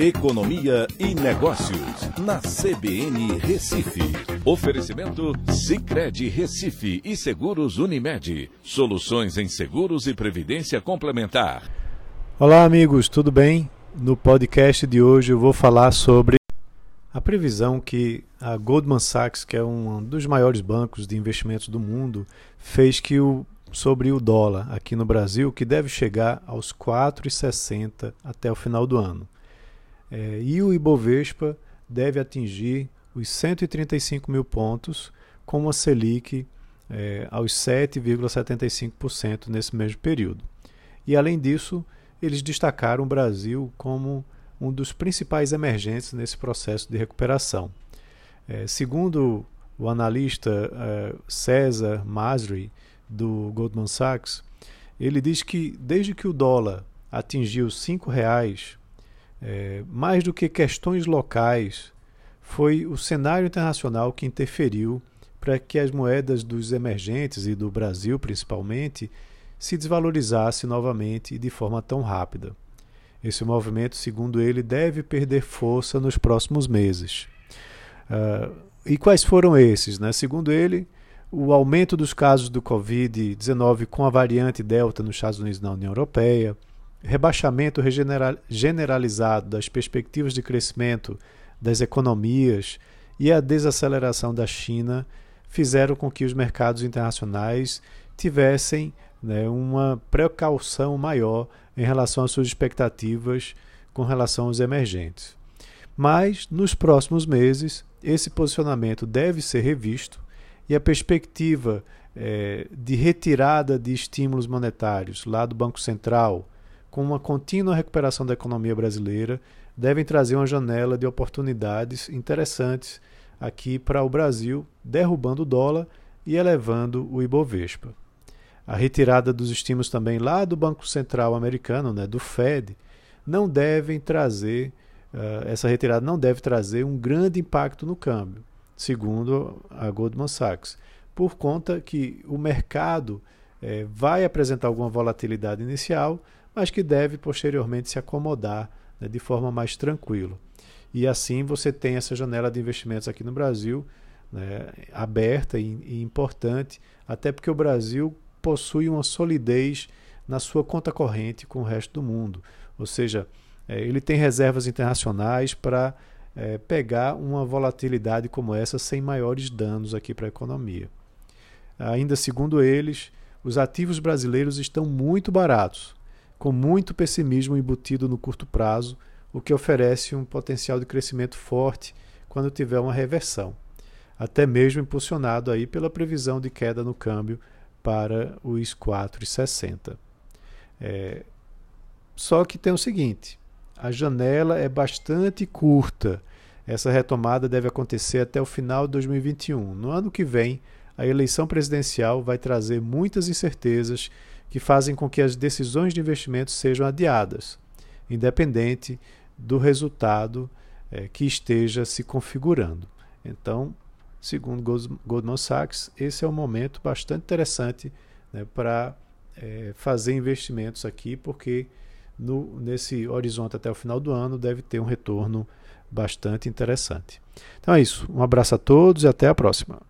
Economia e Negócios, na CBN Recife. Oferecimento Cicred Recife e Seguros Unimed. Soluções em seguros e previdência complementar. Olá, amigos, tudo bem? No podcast de hoje eu vou falar sobre a previsão que a Goldman Sachs, que é um dos maiores bancos de investimentos do mundo, fez que o sobre o dólar aqui no Brasil, que deve chegar aos 4,60 até o final do ano. É, e o Ibovespa deve atingir os 135 mil pontos, com uma Selic é, aos 7,75% nesse mesmo período. E além disso, eles destacaram o Brasil como um dos principais emergentes nesse processo de recuperação. É, segundo o analista é, César Masri, do Goldman Sachs, ele diz que desde que o dólar atingiu R$ reais é, mais do que questões locais, foi o cenário internacional que interferiu para que as moedas dos emergentes e do Brasil principalmente se desvalorizassem novamente de forma tão rápida. Esse movimento, segundo ele, deve perder força nos próximos meses. Uh, e quais foram esses? Né? Segundo ele, o aumento dos casos do Covid-19 com a variante Delta nos Estados Unidos e na União Europeia, rebaixamento generalizado das perspectivas de crescimento das economias e a desaceleração da China fizeram com que os mercados internacionais tivessem né, uma precaução maior em relação às suas expectativas com relação aos emergentes. Mas, nos próximos meses, esse posicionamento deve ser revisto e a perspectiva é, de retirada de estímulos monetários lá do Banco Central com uma contínua recuperação da economia brasileira, devem trazer uma janela de oportunidades interessantes aqui para o Brasil, derrubando o dólar e elevando o Ibovespa. A retirada dos estímulos também lá do Banco Central americano, né, do Fed, não devem trazer, uh, essa retirada não deve trazer um grande impacto no câmbio, segundo a Goldman Sachs, por conta que o mercado eh, vai apresentar alguma volatilidade inicial, mas que deve posteriormente se acomodar né, de forma mais tranquila. E assim você tem essa janela de investimentos aqui no Brasil né, aberta e, e importante, até porque o Brasil possui uma solidez na sua conta corrente com o resto do mundo. Ou seja, é, ele tem reservas internacionais para é, pegar uma volatilidade como essa sem maiores danos aqui para a economia. Ainda segundo eles, os ativos brasileiros estão muito baratos, com muito pessimismo embutido no curto prazo, o que oferece um potencial de crescimento forte quando tiver uma reversão, até mesmo impulsionado aí pela previsão de queda no câmbio para os 4,60. É, só que tem o seguinte: a janela é bastante curta. Essa retomada deve acontecer até o final de 2021. No ano que vem, a eleição presidencial vai trazer muitas incertezas que fazem com que as decisões de investimento sejam adiadas, independente do resultado é, que esteja se configurando. Então, segundo Goldman Sachs, esse é um momento bastante interessante né, para é, fazer investimentos aqui, porque no, nesse horizonte até o final do ano deve ter um retorno bastante interessante. Então é isso. Um abraço a todos e até a próxima.